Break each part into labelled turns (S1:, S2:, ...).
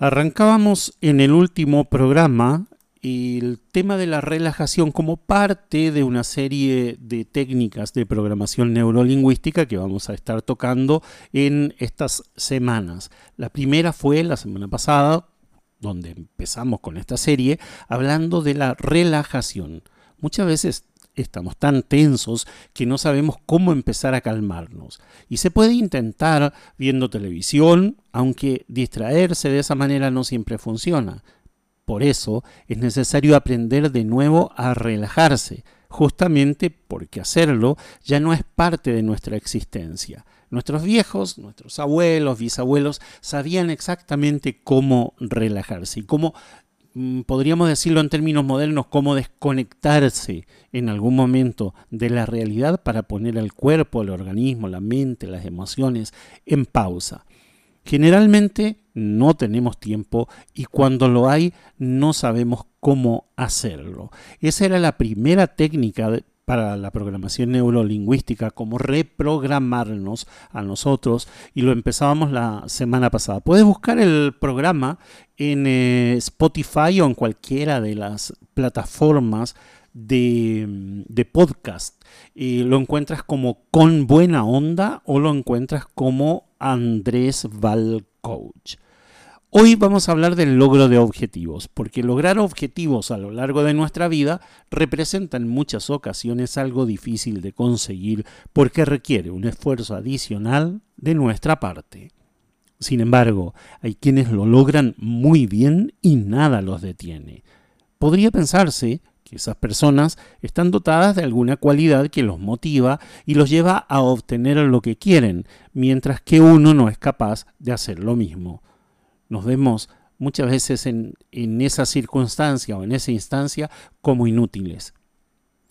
S1: Arrancábamos en el último programa el tema de la relajación como parte de una serie de técnicas de programación neurolingüística que vamos a estar tocando en estas semanas. La primera fue la semana pasada, donde empezamos con esta serie, hablando de la relajación. Muchas veces estamos tan tensos que no sabemos cómo empezar a calmarnos. Y se puede intentar viendo televisión, aunque distraerse de esa manera no siempre funciona. Por eso es necesario aprender de nuevo a relajarse, justamente porque hacerlo ya no es parte de nuestra existencia. Nuestros viejos, nuestros abuelos, bisabuelos, sabían exactamente cómo relajarse y cómo Mm, podríamos decirlo en términos modernos, cómo desconectarse en algún momento de la realidad para poner el cuerpo, el organismo, la mente, las emociones en pausa. Generalmente no tenemos tiempo y cuando lo hay no sabemos cómo hacerlo. Esa era la primera técnica para la programación neurolingüística, como reprogramarnos a nosotros, y lo empezábamos la semana pasada. Puedes buscar el programa en eh, Spotify o en cualquiera de las plataformas de, de podcast. Y lo encuentras como con buena onda o lo encuentras como Andrés Val Coach. Hoy vamos a hablar del logro de objetivos, porque lograr objetivos a lo largo de nuestra vida representa en muchas ocasiones algo difícil de conseguir porque requiere un esfuerzo adicional de nuestra parte. Sin embargo, hay quienes lo logran muy bien y nada los detiene. Podría pensarse esas personas están dotadas de alguna cualidad que los motiva y los lleva a obtener lo que quieren, mientras que uno no es capaz de hacer lo mismo nos vemos muchas veces en, esa circunstancia o en esa instancia como inútiles.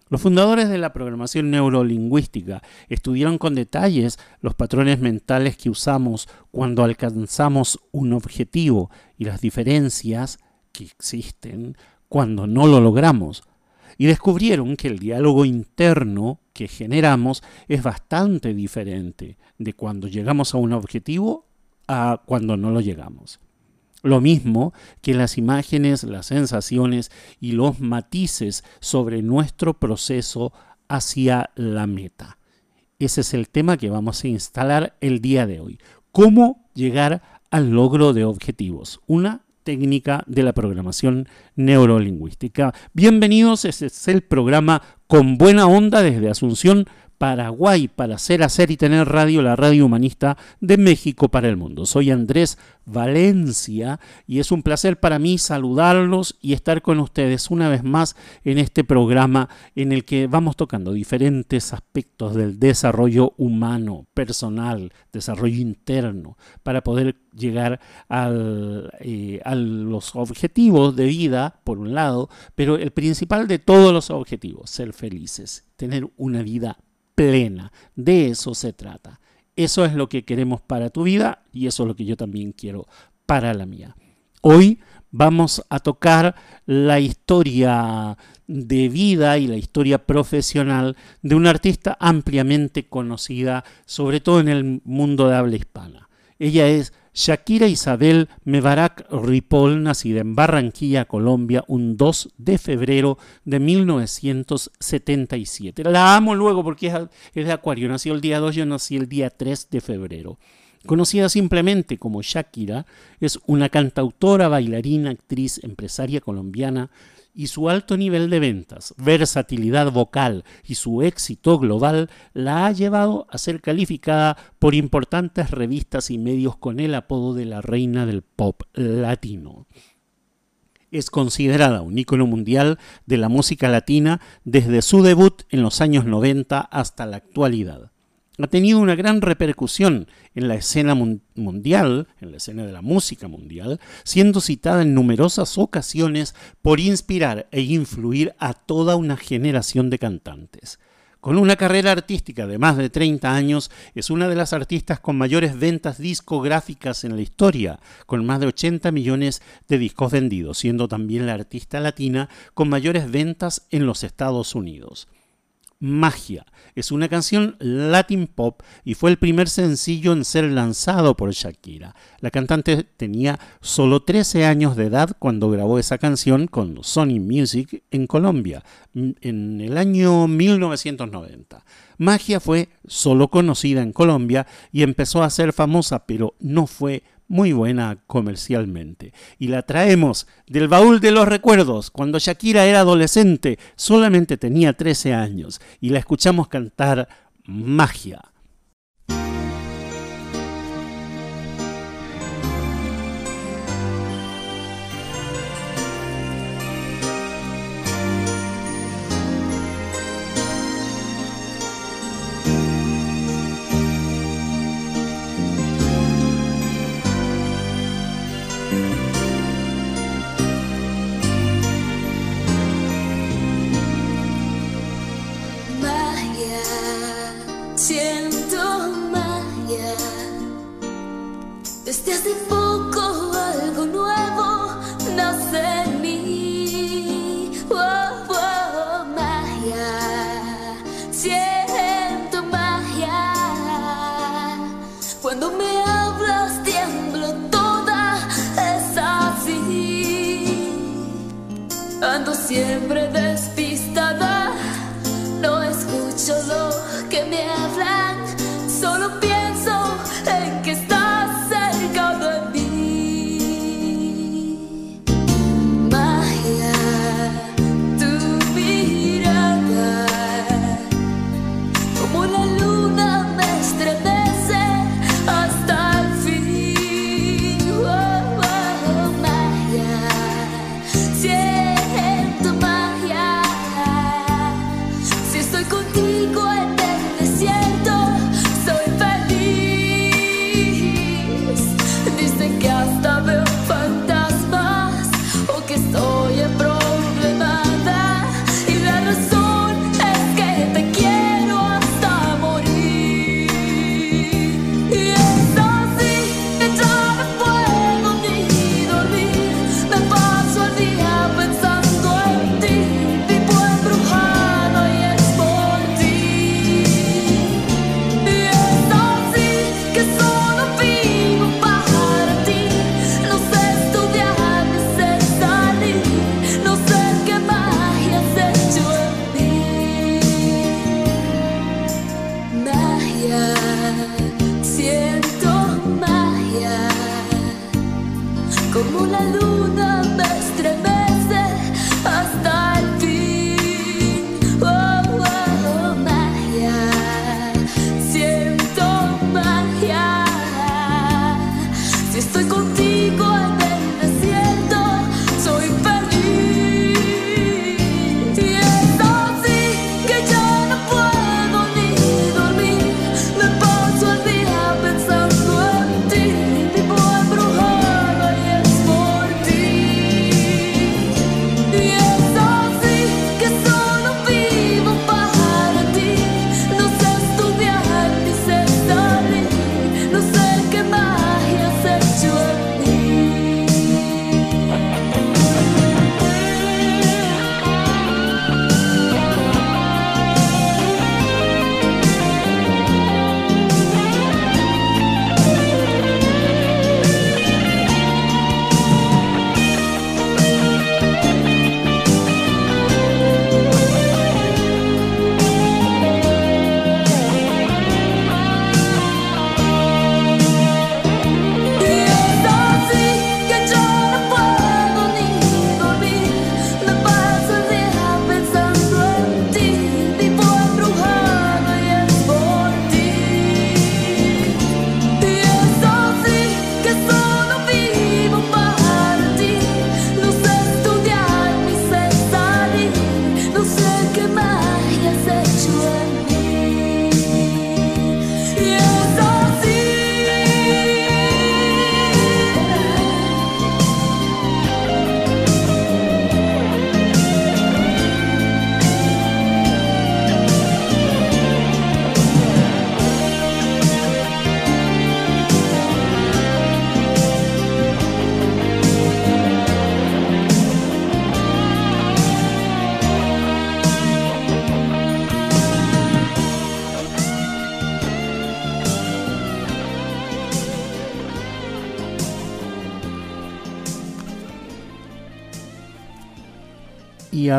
S1: Los fundadores de la programación neurolingüística estudiaron con detalles los patrones mentales que usamos cuando alcanzamos un objetivo y las diferencias que existen cuando no lo logramos. Y descubrieron que el diálogo interno que generamos es bastante diferente de cuando llegamos a un objetivo a cuando no lo llegamos. Lo mismo que las imágenes, las sensaciones y los matices sobre nuestro proceso hacia la meta. Ese es el tema que vamos a instalar el día de hoy. ¿Cómo llegar al logro de objetivos? Una técnica de la programación neurolingüística. Bienvenidos, este es el programa con buena onda desde Asunción, Paraguay para hacer, hacer y tener radio, la radio humanista de México para el mundo. Soy Andrés Valencia y es un placer para mí saludarlos y estar con ustedes una vez más en este programa en el que vamos tocando diferentes aspectos del desarrollo humano, personal, desarrollo interno, para poder llegar eh, a los objetivos de vida, por un lado, pero el principal de todos los objetivos, ser felices, tener una vida plena. De eso se trata. Eso es lo que queremos para tu vida y eso es lo que yo también quiero para la mía. Hoy vamos a tocar la historia de vida y la historia profesional de una artista ampliamente conocida, sobre todo en el mundo de habla hispana. Ella es Shakira Isabel Mebarak Ripoll, nacida en Barranquilla, Colombia, un 2 de febrero de 1977. La amo luego porque es de Acuario, nació el día 2, yo nací el día 3 de febrero. Conocida simplemente como Shakira, es una cantautora, bailarina, actriz, empresaria colombiana, y su alto nivel de ventas, versatilidad vocal y su éxito global la ha llevado a ser calificada por importantes revistas y medios con el apodo de la reina del pop latino. Es considerada un ícono mundial de la música latina desde su debut en los años 90 hasta la actualidad. Ha tenido una gran repercusión en la escena mundial, en la escena de la música mundial, siendo citada en numerosas ocasiones por inspirar e influir a toda una generación de cantantes. Con una carrera artística de más de 30 años, es una de las artistas con mayores ventas discográficas en la historia, con más de 80 millones de discos vendidos, siendo también la artista latina con mayores ventas en los Estados Unidos. Magia. Es una canción Latin pop y fue el primer sencillo en ser lanzado por Shakira. La cantante tenía solo 13 años de edad cuando grabó esa canción con Sony Music en Colombia en el año 1990. Magia fue solo conocida en Colombia y empezó a ser famosa, pero no fue muy buena comercialmente. Y la traemos del baúl de los recuerdos, cuando Shakira era adolescente, solamente tenía 13 años, y la escuchamos cantar Magia.
S2: Siempre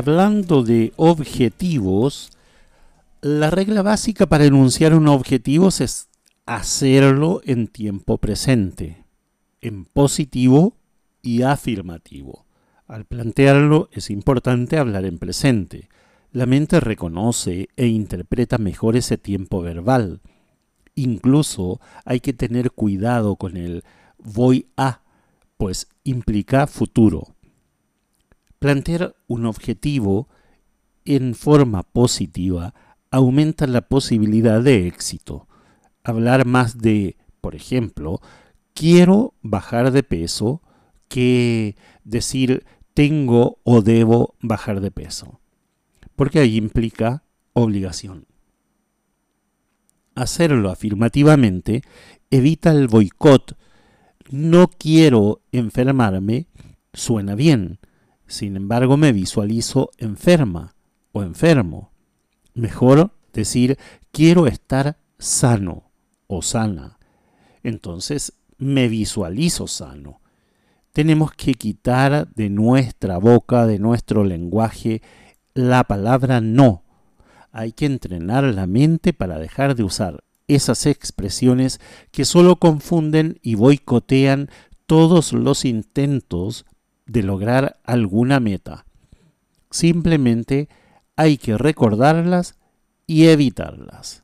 S1: hablando de objetivos, la regla básica para enunciar un objetivo es hacerlo en tiempo presente, en positivo y afirmativo. Al plantearlo es importante hablar en presente. La mente reconoce e interpreta mejor ese tiempo verbal. Incluso hay que tener cuidado con el voy a, pues implica futuro. Plantear un objetivo en forma positiva aumenta la posibilidad de éxito. Hablar más de, por ejemplo, quiero bajar de peso que decir tengo o debo bajar de peso. Porque ahí implica obligación. Hacerlo afirmativamente evita el boicot. No quiero enfermarme suena bien, sin embargo, me visualizo enferma o enfermo. Mejor decir, quiero estar sano o sana. Entonces, me visualizo sano. Tenemos que quitar de nuestra boca, de nuestro lenguaje, la palabra no. Hay que entrenar la mente para dejar de usar esas expresiones que solo confunden y boicotean todos los intentos de lograr alguna meta. Simplemente hay que recordarlas y evitarlas.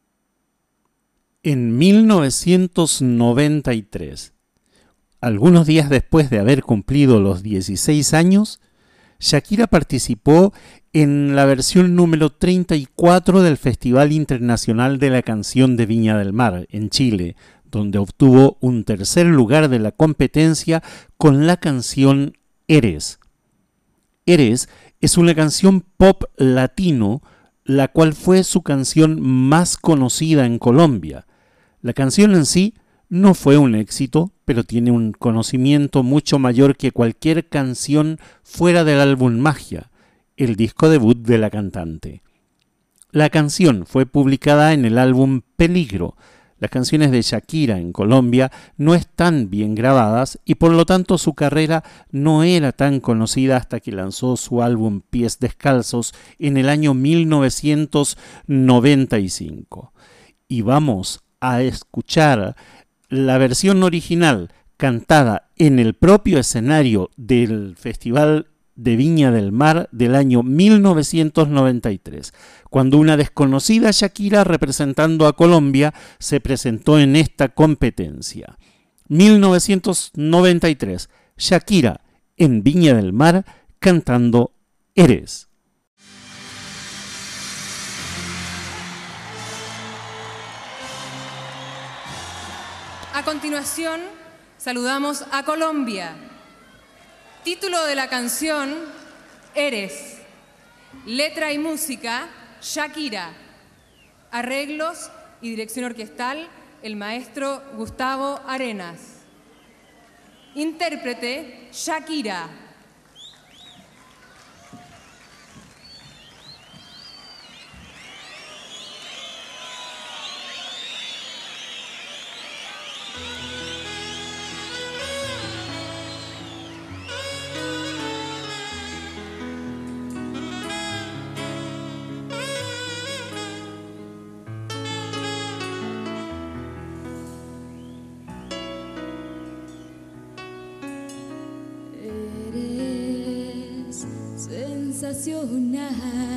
S1: En 1993, algunos días después de haber cumplido los 16 años, Shakira participó en la versión número 34 del Festival Internacional de la Canción de Viña del Mar, en Chile, donde obtuvo un tercer lugar de la competencia con la canción Eres. Eres es una canción pop latino, la cual fue su canción más conocida en Colombia. La canción en sí no fue un éxito, pero tiene un conocimiento mucho mayor que cualquier canción fuera del álbum Magia, el disco debut de la cantante. La canción fue publicada en el álbum Peligro, las canciones de Shakira en Colombia no están bien grabadas y por lo tanto su carrera no era tan conocida hasta que lanzó su álbum Pies Descalzos en el año 1995. Y vamos a escuchar la versión original cantada en el propio escenario del Festival de Viña del Mar del año 1993 cuando una desconocida Shakira representando a Colombia se presentó en esta competencia. 1993, Shakira en Viña del Mar cantando Eres.
S3: A continuación, saludamos a Colombia. Título de la canción, Eres. Letra y música, Shakira. Arreglos y dirección orquestal, el maestro Gustavo Arenas. Intérprete, Shakira.
S4: Un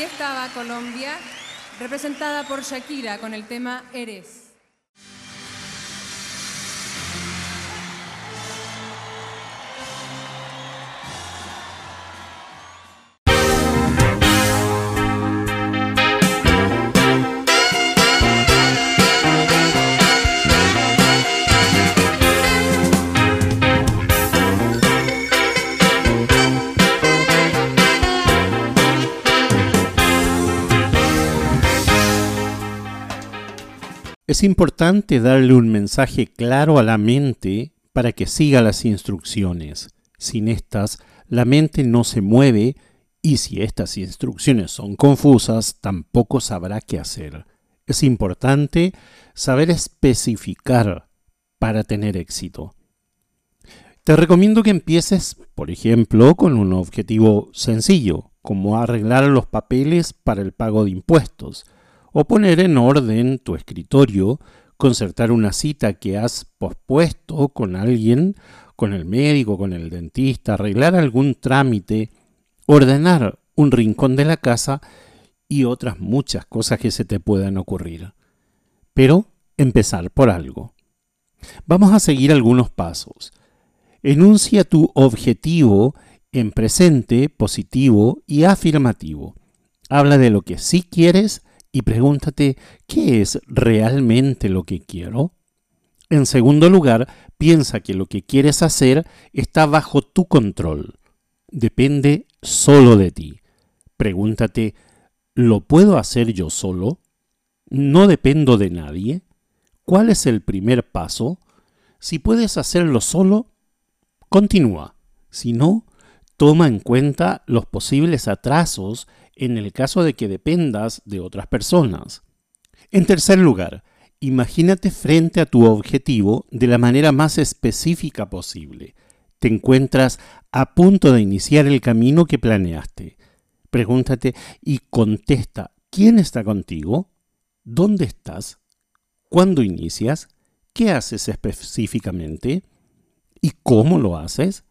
S3: Ahí estaba Colombia, representada por Shakira con el tema Eres.
S1: Es importante darle un mensaje claro a la mente para que siga las instrucciones. Sin estas, la mente no se mueve y si estas instrucciones son confusas, tampoco sabrá qué hacer. Es importante saber especificar para tener éxito. Te recomiendo que empieces, por ejemplo, con un objetivo sencillo, como arreglar los papeles para el pago de impuestos o poner en orden tu escritorio, concertar una cita que has pospuesto con alguien, con el médico, con el dentista, arreglar algún trámite, ordenar un rincón de la casa y otras muchas cosas que se te puedan ocurrir. Pero empezar por algo. Vamos a seguir algunos pasos. Enuncia tu objetivo en presente, positivo y afirmativo. Habla de lo que sí quieres y pregúntate, ¿qué es realmente lo que quiero? En segundo lugar, piensa que lo que quieres hacer está bajo tu control. Depende solo de ti. Pregúntate, ¿lo puedo hacer yo solo? ¿No dependo de nadie? ¿Cuál es el primer paso? Si puedes hacerlo solo, continúa. Si no, toma en cuenta los posibles atrasos en el caso de que dependas de otras personas. En tercer lugar, imagínate frente a tu objetivo de la manera más específica posible. Te encuentras a punto de iniciar el camino que planeaste. Pregúntate y contesta, ¿quién está contigo? ¿Dónde estás? ¿Cuándo inicias? ¿Qué haces específicamente? ¿Y cómo lo haces?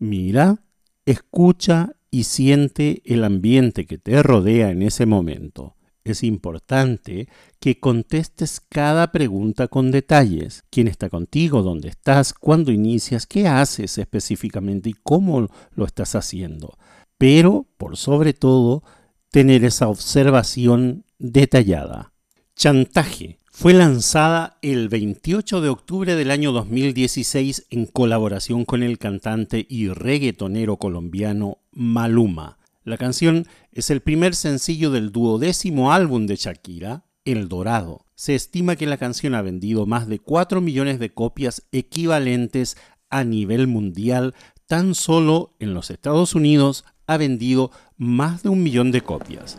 S1: Mira, escucha y siente el ambiente que te rodea en ese momento. Es importante que contestes cada pregunta con detalles. ¿Quién está contigo? ¿Dónde estás? ¿Cuándo inicias? ¿Qué haces específicamente y cómo lo estás haciendo? Pero, por sobre todo, tener esa observación detallada. Chantaje. Fue lanzada el 28 de octubre del año 2016 en colaboración con el cantante y reggaetonero colombiano Maluma. La canción es el primer sencillo del duodécimo álbum de Shakira, El Dorado. Se estima que la canción ha vendido más de 4 millones de copias equivalentes a nivel mundial. Tan solo en los Estados Unidos ha vendido más de un millón de copias.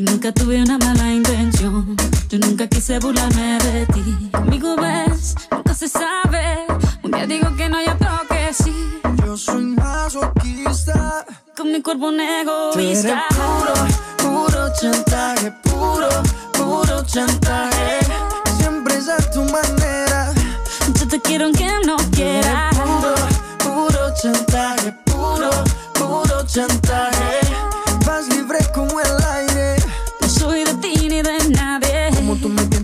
S2: Yo nunca tuve una mala intención. Yo nunca quise burlarme de ti. Conmigo ves, nunca se sabe. Un día digo que no, ya toque sí.
S5: Yo soy masoquista.
S2: Con mi cuerpo un egoísta.
S5: puro, puro chantaje. Puro, puro chantaje. Siempre es a tu manera.
S2: Yo te quiero aunque no quieras.
S5: Puro, puro chantaje. Puro, puro chantaje.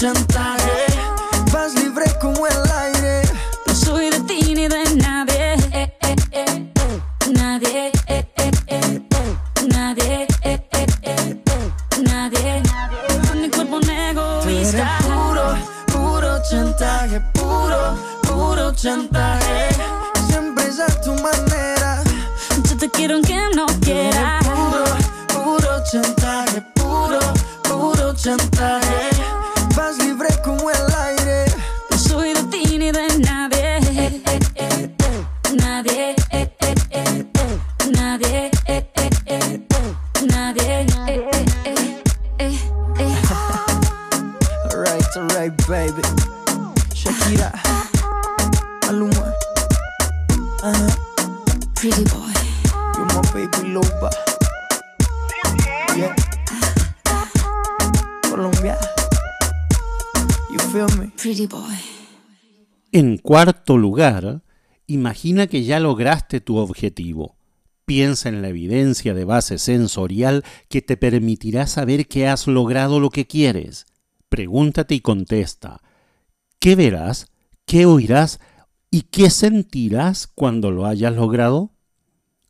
S5: Chantaje. Vas libre como el aire.
S2: No soy de ti ni de nadie. Eh, eh, eh, eh. Nadie. eh, eh, eh. Nadie. eh, eh, eh. Nadie. Con mi cuerpo un
S5: Tú eres
S2: egoísta.
S5: puro, puro chantaje. Puro, puro chantaje. Siempre es a tu manera.
S2: Yo te quiero aunque no quieras.
S1: En cuarto lugar, imagina que ya lograste tu objetivo. Piensa en la evidencia de base sensorial que te permitirá saber que has logrado lo que quieres. Pregúntate y contesta. ¿Qué verás? ¿Qué oirás? ¿Y qué sentirás cuando lo hayas logrado?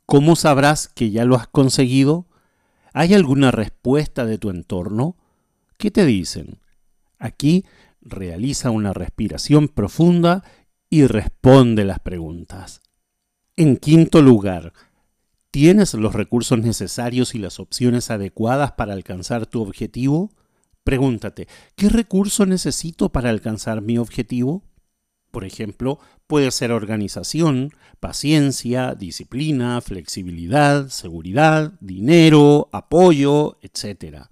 S1: ¿Cómo sabrás que ya lo has conseguido? ¿Hay alguna respuesta de tu entorno? ¿Qué te dicen? Aquí realiza una respiración profunda y responde las preguntas. En quinto lugar, ¿tienes los recursos necesarios y las opciones adecuadas para alcanzar tu objetivo? Pregúntate, ¿qué recurso necesito para alcanzar mi objetivo? Por ejemplo, puede ser organización, paciencia, disciplina, flexibilidad, seguridad, dinero, apoyo, etc.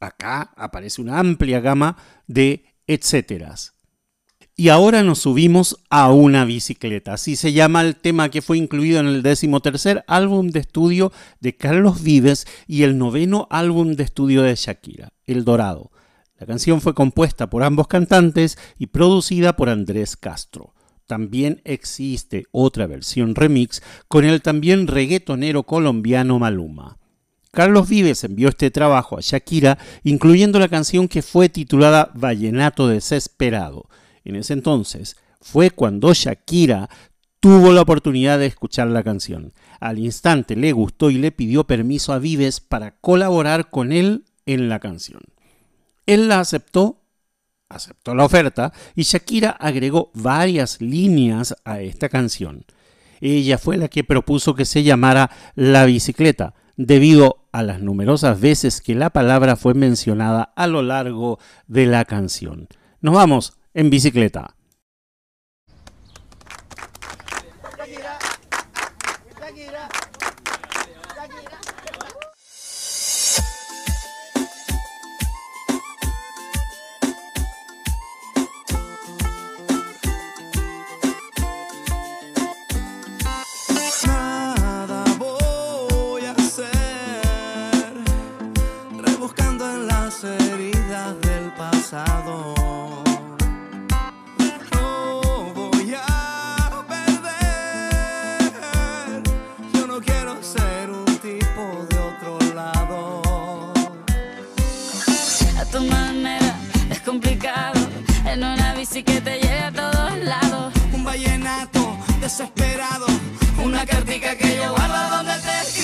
S1: Acá aparece una amplia gama de etcéteras.
S6: Y ahora nos subimos a una bicicleta. Así se llama el tema que fue incluido en el decimotercer álbum de estudio de Carlos Vives y el noveno álbum de estudio de Shakira, El Dorado. La canción fue compuesta por ambos cantantes y producida por Andrés Castro. También existe otra versión remix con el también reggaetonero colombiano Maluma. Carlos Vives envió este trabajo a Shakira, incluyendo la canción que fue titulada Vallenato Desesperado en ese entonces fue cuando Shakira tuvo la oportunidad de escuchar la canción. Al instante le gustó y le pidió permiso a Vives para colaborar con él en la canción. Él la aceptó, aceptó la oferta y Shakira agregó varias líneas a esta canción. Ella fue la que propuso que se llamara La bicicleta, debido a las numerosas veces que la palabra fue mencionada a lo largo de la canción. Nos vamos en bicicleta. desesperado.
S1: Una cartica que yo guardo donde te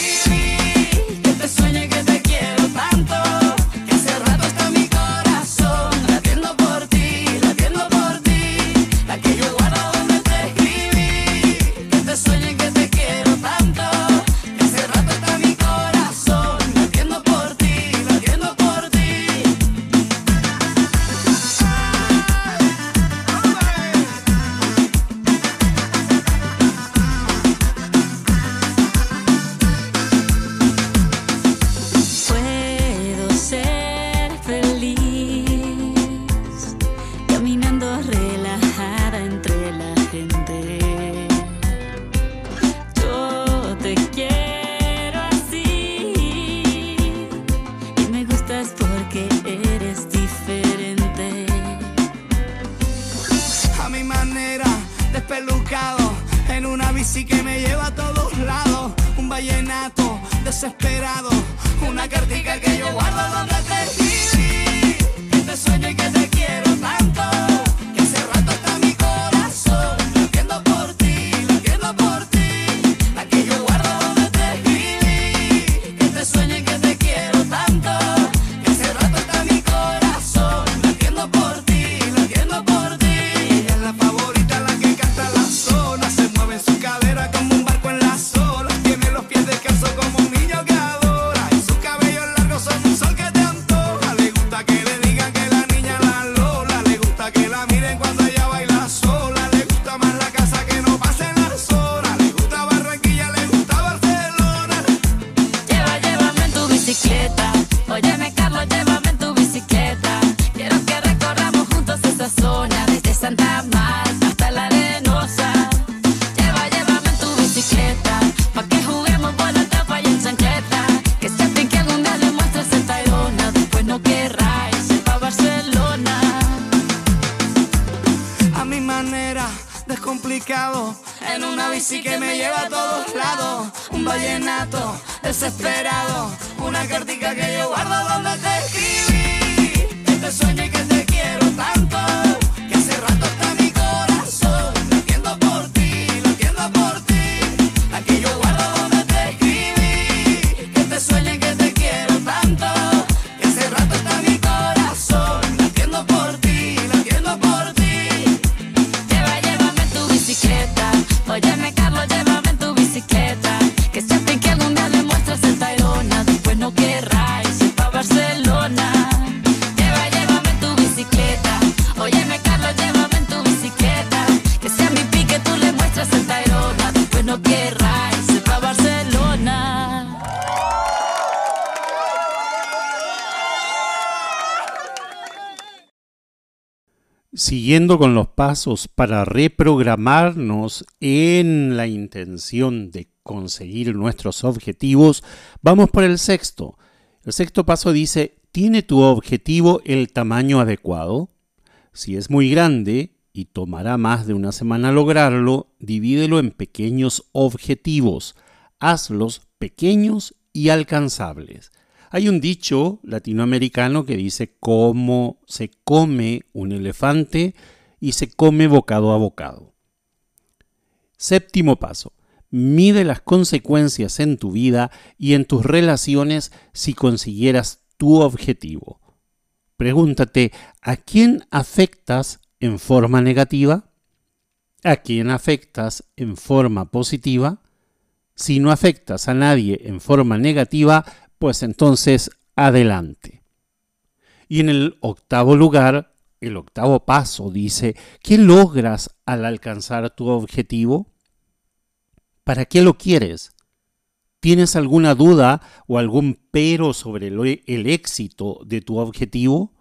S1: siguiendo con los pasos para reprogramarnos en la intención de conseguir nuestros objetivos, vamos por el sexto. El sexto paso dice, ¿tiene tu objetivo el tamaño adecuado? Si es muy grande y tomará más de una semana lograrlo, divídelo en pequeños objetivos. Hazlos pequeños y alcanzables. Hay un dicho latinoamericano que dice cómo se come un elefante y se come bocado a bocado. Séptimo paso. Mide las consecuencias en tu vida y en tus relaciones si consiguieras tu objetivo. Pregúntate, ¿a quién afectas en forma negativa? ¿A quién afectas en forma positiva? Si no afectas a nadie en forma negativa, pues entonces adelante. Y en el octavo lugar, el octavo paso dice, ¿qué logras al alcanzar tu objetivo? ¿Para qué lo quieres? ¿Tienes alguna duda o algún pero sobre el, éxito de tu objetivo?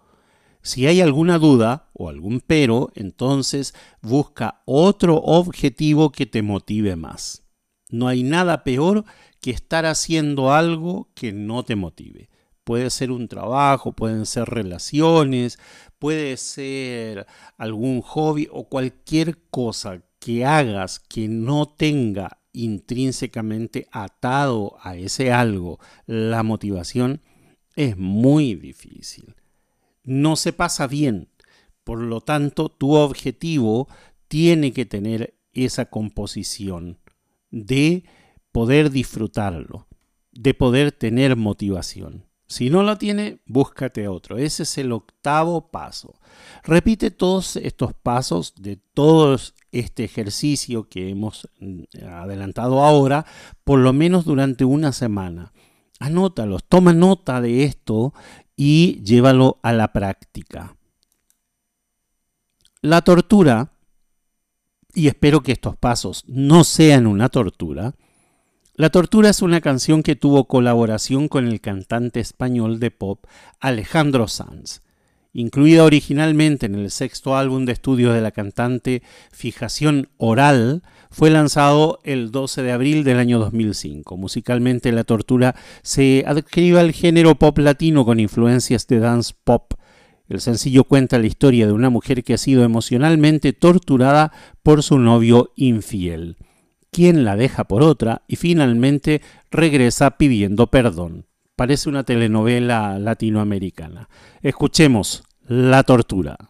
S1: Si hay alguna duda o algún pero, entonces busca otro objetivo que te motive más. No hay nada peor que estar haciendo algo que no te motive. Puede ser un trabajo, pueden ser relaciones, puede ser algún hobby o cualquier cosa que hagas que no tenga intrínsecamente atado a ese algo la motivación, es muy difícil. No se pasa bien. Por lo tanto, tu objetivo tiene que tener esa composición de poder disfrutarlo, de poder tener motivación. Si no lo tiene, búscate otro. Ese es el octavo paso. Repite todos estos pasos de todo este ejercicio que hemos mm, adelantado ahora, por lo menos durante una semana. Anótalos, toma nota de esto y llévalo a la práctica. La tortura, y espero que estos pasos no sean una tortura, la Tortura es una canción que tuvo colaboración con el cantante español de pop Alejandro Sanz. Incluida originalmente en el sexto álbum de estudio de la cantante Fijación Oral, fue lanzado el 12 de abril del año 2005. Musicalmente, La Tortura se adscribe al género pop latino con influencias de dance pop. El sencillo cuenta la historia de una mujer que ha sido emocionalmente torturada por su novio infiel quien la deja por otra y finalmente regresa pidiendo perdón. Parece una telenovela latinoamericana. Escuchemos La tortura.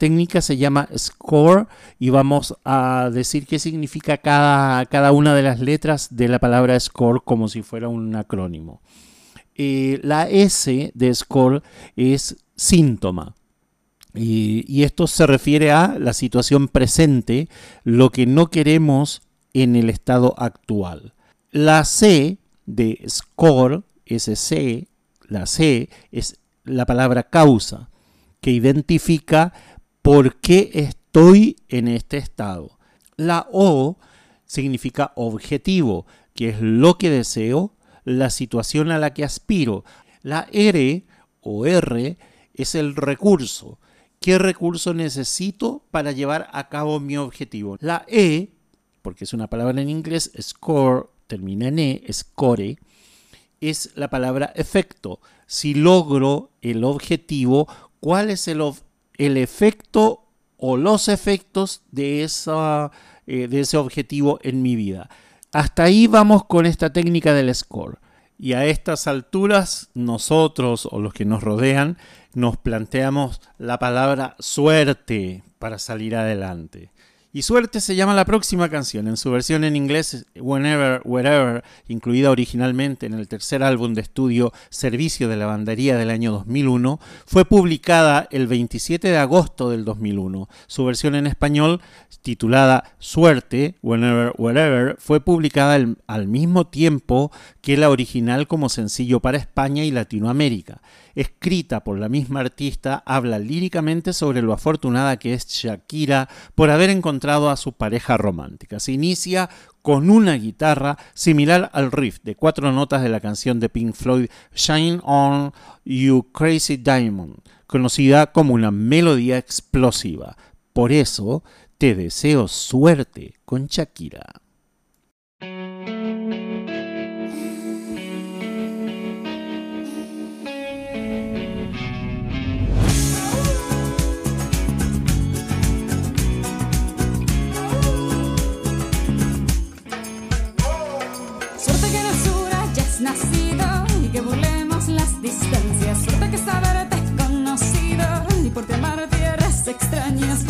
S1: Técnica se llama score y vamos a decir qué significa cada, cada una de las letras de la palabra score como si fuera un acrónimo. Eh, la S de score es síntoma. Y, y esto se refiere a la situación presente, lo que no queremos en el estado actual. La C de score, SC, la C es la palabra causa, que identifica por qué estoy en este estado. La O significa objetivo, que es lo que deseo, la situación a la que aspiro. La R o R es el recurso. ¿Qué recurso necesito para llevar a cabo mi objetivo? La E, porque es una palabra en inglés, score, termina en E, score, es la palabra efecto. Si logro el objetivo, ¿cuál es el, el efecto o los efectos de, esa, eh, de ese objetivo en mi vida? Hasta ahí vamos con esta técnica del score. Y a estas alturas, nosotros o los que nos rodean, nos planteamos la palabra suerte para salir adelante. Y Suerte se llama la próxima canción, en su versión en inglés Whenever, Wherever, incluida originalmente en el tercer álbum de estudio Servicio de Lavandería del año 2001, fue publicada el 27 de agosto del 2001. Su versión en español, titulada Suerte, Whenever, Wherever, fue publicada al, mismo tiempo que la original como sencillo para España y Latinoamérica escrita por la misma artista, habla líricamente sobre lo afortunada que es Shakira por haber encontrado a su pareja romántica. Se inicia con una guitarra similar al riff de cuatro notas de la canción de Pink Floyd Shine On You Crazy Diamond, conocida como una melodía explosiva. Por eso, te deseo suerte con Shakira.
S2: Extrañas.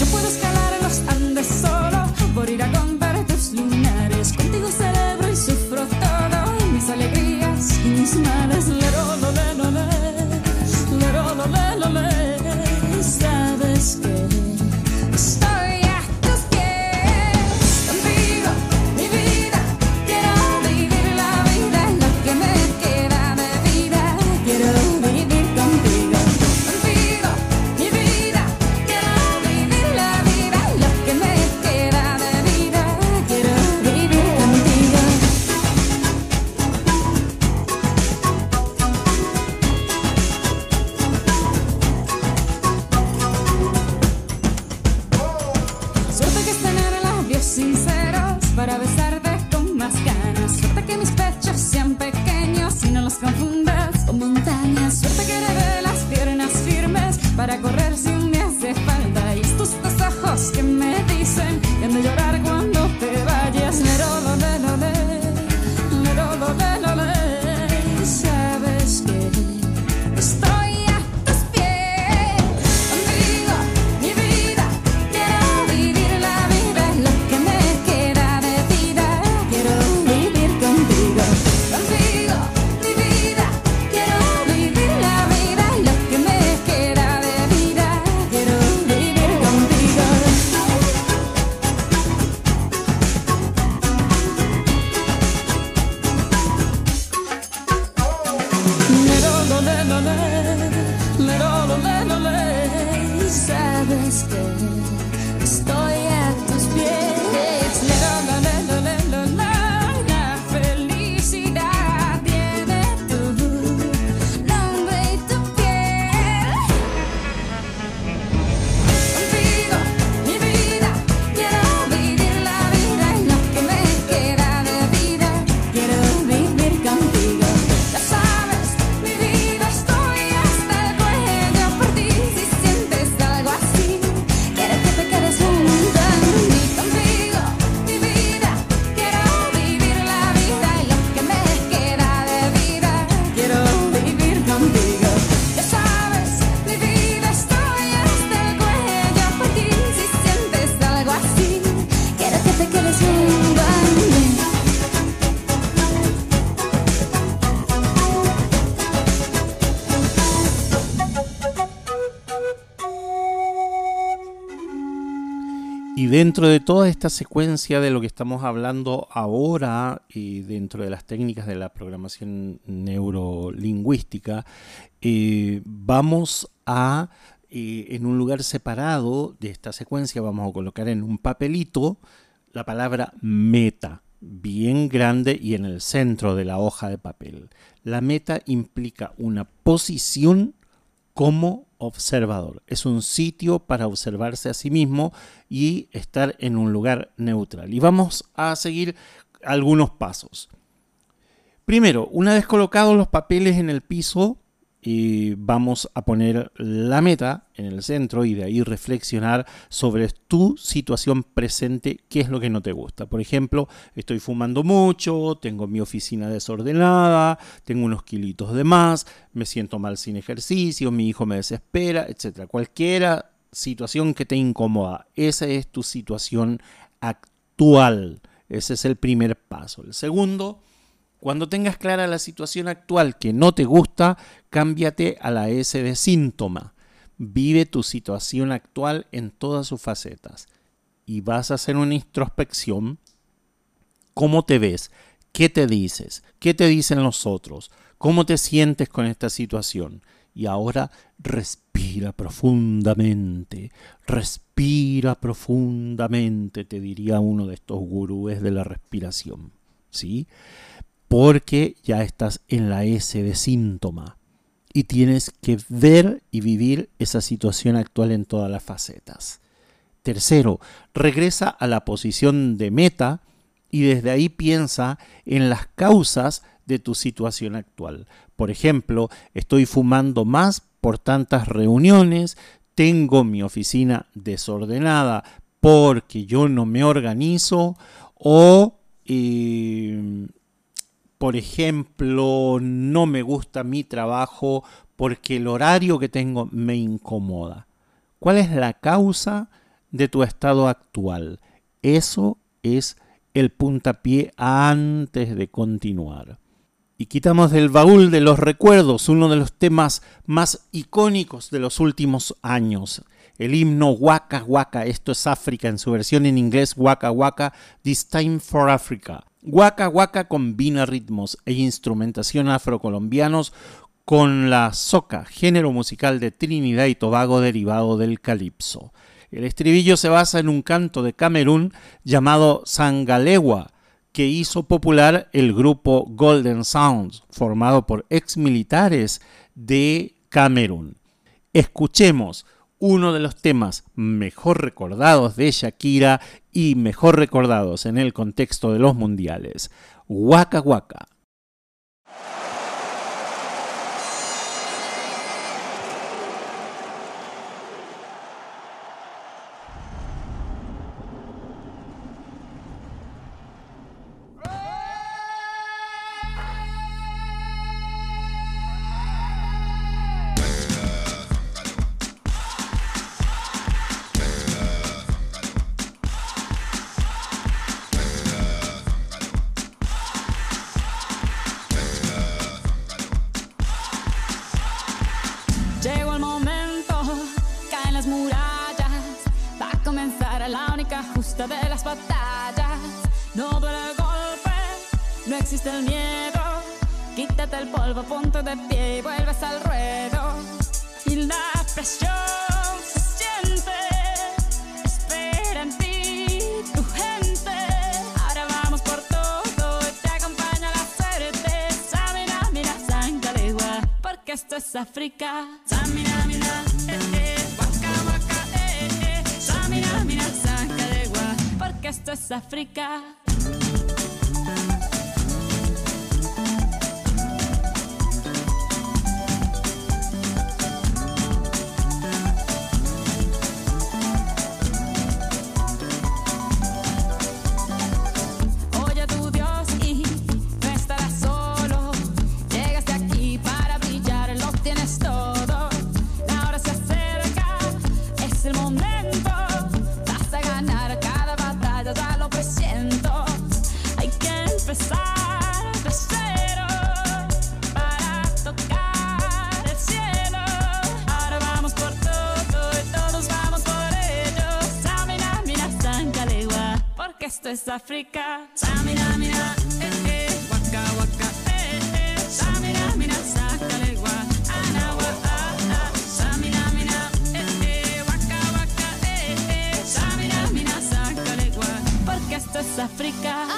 S1: Dentro de toda esta secuencia de lo que estamos hablando ahora y dentro de las técnicas de la programación neurolingüística, eh, vamos a, eh, en un lugar separado de esta secuencia, vamos a colocar en un papelito la palabra meta, bien grande y en el centro de la hoja de papel. La meta implica una posición como observador. Es un sitio para observarse a sí mismo y estar en un lugar neutral. Y vamos a seguir algunos pasos. Primero, una vez colocados los papeles en el piso, y vamos a poner la meta en el centro y de ahí reflexionar sobre tu situación presente, qué es lo que no te gusta. Por ejemplo, estoy fumando mucho, tengo mi oficina desordenada, tengo unos kilitos de más, me siento mal sin ejercicio, mi hijo me desespera, etc. Cualquiera situación que te incomoda, esa es tu situación actual. Ese es el primer paso. El segundo, cuando tengas clara la situación actual que no te gusta, cámbiate a la S de síntoma. Vive tu situación actual en todas sus facetas. Y vas a hacer una introspección. ¿Cómo te ves? ¿Qué te dices? ¿Qué te dicen los otros? ¿Cómo te sientes con esta situación? Y ahora respira profundamente, respira profundamente, te diría uno de estos gurúes de la respiración. ¿Sí? Porque ya estás en la S de síntoma y tienes que ver y vivir esa situación actual en todas las facetas. Tercero, regresa a la posición de meta y desde ahí piensa en las causas de tu situación actual. Por ejemplo, estoy fumando más por tantas reuniones, tengo mi oficina desordenada porque yo no me organizo o eh, por ejemplo, no me gusta mi trabajo porque el horario que tengo me incomoda. ¿Cuál es la causa de tu estado actual? Eso es el puntapié antes de continuar. Y quitamos del baúl de los recuerdos uno de los temas más icónicos de los últimos años. El himno Waka Waka, esto es África en su versión en inglés Waka Waka, This Time for Africa. Waka Waka combina ritmos e instrumentación afrocolombianos con la soca, género musical de Trinidad y Tobago derivado del calipso. El estribillo se basa en un canto de Camerún llamado Sangalewa, que hizo popular el grupo Golden Sounds, formado por ex militares de Camerún. Escuchemos uno de los temas mejor recordados de Shakira y mejor recordados en el contexto de los mundiales, Waka Waka.
S2: Polvo, ponte de pie y vuelves al ruedo. Y la presión se siente, espera en ti tu gente. Ahora vamos por todo y te acompaña la suerte. Samina, mira, Sangalewa, porque esto es África. Samina, mira, eh, eh, waka, waka, eh, eh. Samina, mira, Sangalewa, porque esto es África. África. Samina, mina, eh, eh, waka, waka, eh, eh. Samina, mina, sácale gua, ana, wa, ah, ah. Samina, mina, eh, eh, waka, waka, eh, eh. Samina, mina, sácale gua, porque esto es África.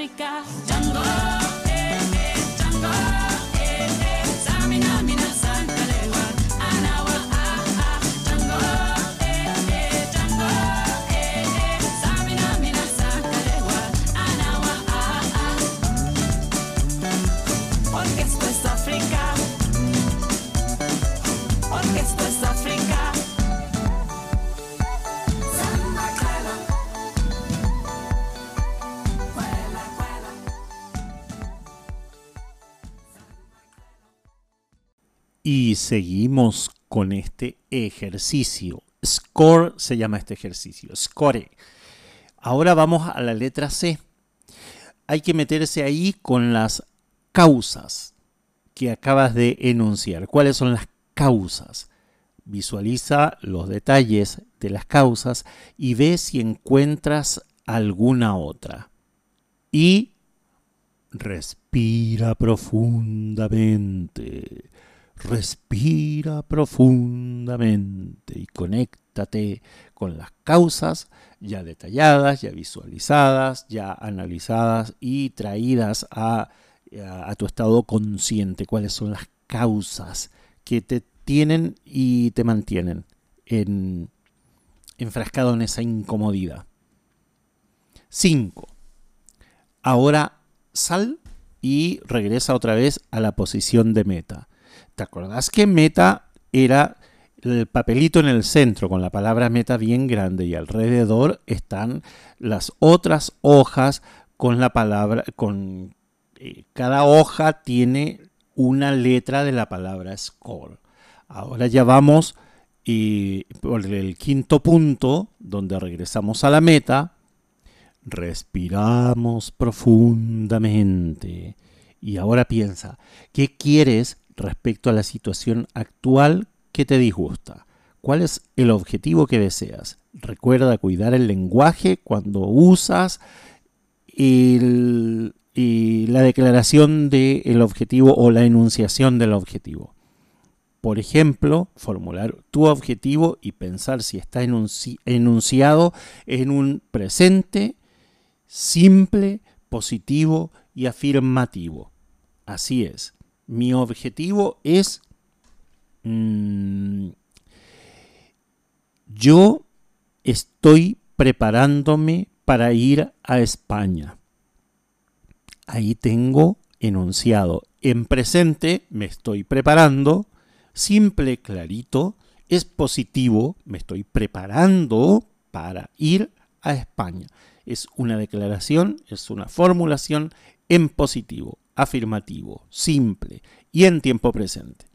S2: África.
S1: Seguimos con este ejercicio. Score se llama este ejercicio. Score. Ahora vamos a la letra C. Hay que meterse ahí con las causas que acabas de enunciar. ¿Cuáles son las causas? Visualiza los detalles de las causas y ve si encuentras alguna otra. Y respira profundamente. Respira profundamente y conéctate con las causas ya detalladas, ya visualizadas, ya analizadas y traídas a, a, tu estado consciente. ¿Cuáles son las causas que te tienen y te mantienen en, enfrascado en esa incomodidad? 5. Ahora sal y regresa otra vez a la posición de meta. ¿Te acordás que meta era el papelito en el centro con la palabra meta bien grande y alrededor están las otras hojas con la palabra con eh, cada hoja tiene una letra de la palabra score. Ahora ya vamos y por el quinto punto donde regresamos a la meta, respiramos profundamente y ahora piensa, ¿qué quieres respecto a la situación actual que te disgusta? ¿Cuál es el objetivo que deseas? Recuerda cuidar el lenguaje cuando usas y la declaración del objetivo o la enunciación del objetivo. Por ejemplo, formular tu objetivo y pensar si está enunci enunciado en un presente simple, positivo y afirmativo. Así es. Mi objetivo es... Mmm, yo estoy preparándome para ir a España. Ahí tengo enunciado. En presente me estoy preparando. Simple, clarito. Es positivo. Me estoy preparando para ir a España. Es una declaración, es una formulación en positivo, afirmativo, simple y en tiempo presente.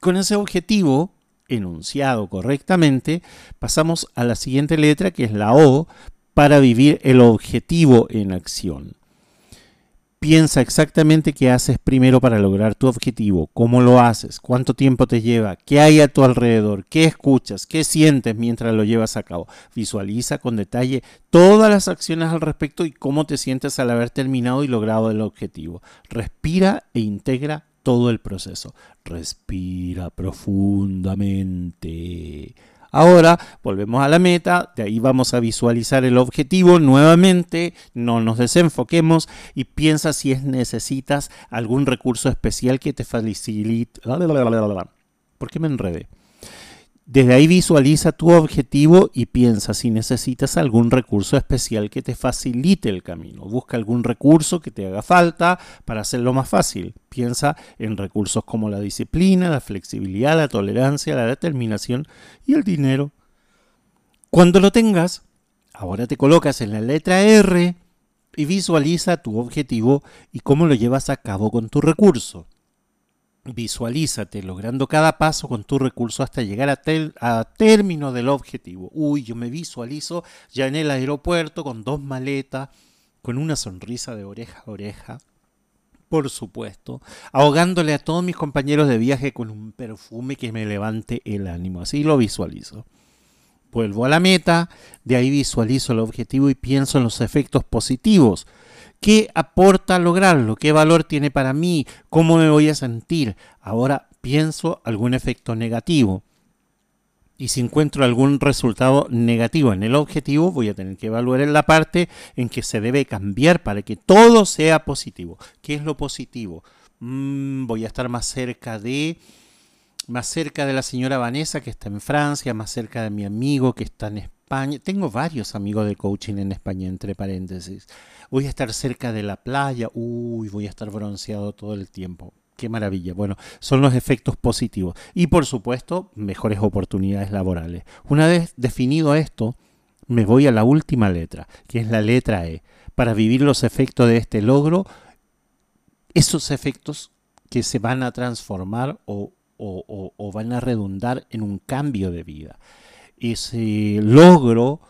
S1: Con ese objetivo enunciado correctamente, pasamos a la siguiente letra que es la O para vivir el objetivo en acción. Piensa exactamente qué haces primero para lograr tu objetivo, cómo lo haces, cuánto tiempo te lleva, qué hay a tu alrededor, qué escuchas, qué sientes mientras lo llevas a cabo. Visualiza con detalle todas las acciones al respecto y cómo te sientes al haber terminado y logrado el objetivo. Respira e integra todo el proceso. Respira profundamente. Ahora volvemos a la meta, de ahí vamos a visualizar el objetivo nuevamente, no nos desenfoquemos y piensa si es, necesitas algún recurso especial que te facilite. ¿Por qué me enredé? Desde ahí visualiza tu objetivo y piensa si necesitas algún recurso especial que te facilite el camino. Busca algún recurso que te haga falta para hacerlo más fácil. Piensa en recursos como la disciplina, la flexibilidad, la tolerancia, la determinación y el dinero. Cuando lo tengas, ahora te colocas en la letra R y visualiza tu objetivo y cómo lo llevas a cabo con tu recurso. Visualízate logrando cada paso con tu recurso hasta llegar a, a, término del objetivo. Uy, yo me visualizo ya en el aeropuerto con dos maletas, con una sonrisa de oreja a oreja, por supuesto, ahogándole a todos mis compañeros de viaje con un perfume que me levante el ánimo. Así lo visualizo. Vuelvo a la meta, de ahí visualizo el objetivo y pienso en los efectos positivos ¿Qué aporta lograrlo? ¿Qué valor tiene para mí? ¿Cómo me voy a sentir? Ahora pienso algún efecto negativo. Y si encuentro algún resultado negativo en el objetivo, voy a tener que evaluar en la parte en que se debe cambiar para que todo sea positivo. ¿Qué es lo positivo? Mm, voy a estar más cerca de más cerca de la señora Vanessa que está en Francia, más cerca de mi amigo que está en España. Tengo varios amigos de coaching en España, entre paréntesis voy a estar cerca de la playa, uy, voy a estar bronceado todo el tiempo. Qué maravilla. Bueno, son los efectos positivos. Y por supuesto, mejores oportunidades laborales. Una vez definido esto, me voy a la última letra, que es la letra E, para vivir los efectos de este logro, esos efectos que se van a transformar o, o, o van a redundar en un cambio de vida. Ese logro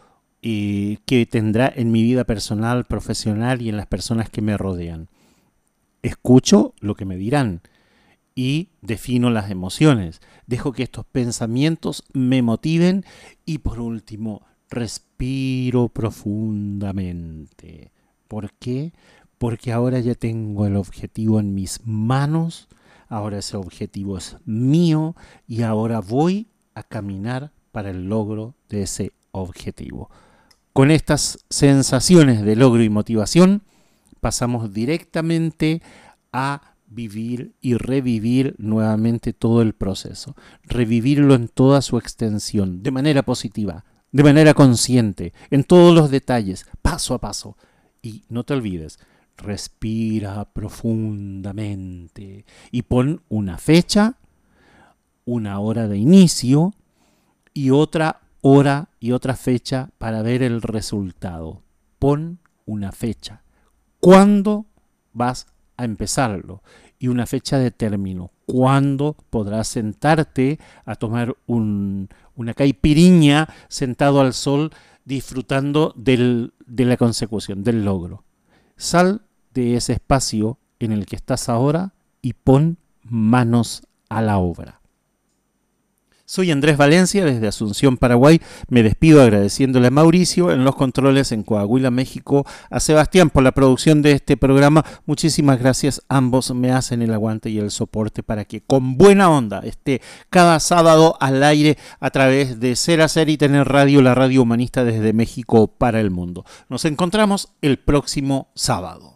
S1: que tendrá en mi vida personal, profesional y en las personas que me rodean. Escucho lo que me dirán y defino las emociones. Dejo que estos pensamientos me motiven y por último, respiro profundamente. ¿Por qué? Porque ahora ya tengo el objetivo en mis manos, ahora ese objetivo es mío y ahora voy a caminar para el logro de ese objetivo. Con estas sensaciones de logro y motivación, pasamos directamente a vivir y revivir nuevamente todo el proceso, revivirlo en toda su extensión, de manera positiva, de manera consciente, en todos los detalles, paso a paso. Y no te olvides, respira profundamente y pon una fecha, una hora de inicio y otra hora y otra fecha para ver el resultado. Pon una fecha. ¿Cuándo vas a empezarlo? Y una fecha de término. ¿Cuándo podrás sentarte a tomar un, una caipiriña sentado al sol disfrutando de la consecución, del logro? Sal de ese espacio en el que estás ahora y pon manos a la obra. Soy Andrés Valencia desde Asunción, Paraguay. Me despido agradeciéndole a Mauricio en los controles en Coahuila, México, a Sebastián por la producción de este programa. Muchísimas gracias. Ambos me hacen el aguante y el soporte para que con buena onda esté cada sábado al aire a través de Ser Hacer y Tener Radio, la radio humanista desde México para el mundo. Nos encontramos el próximo sábado.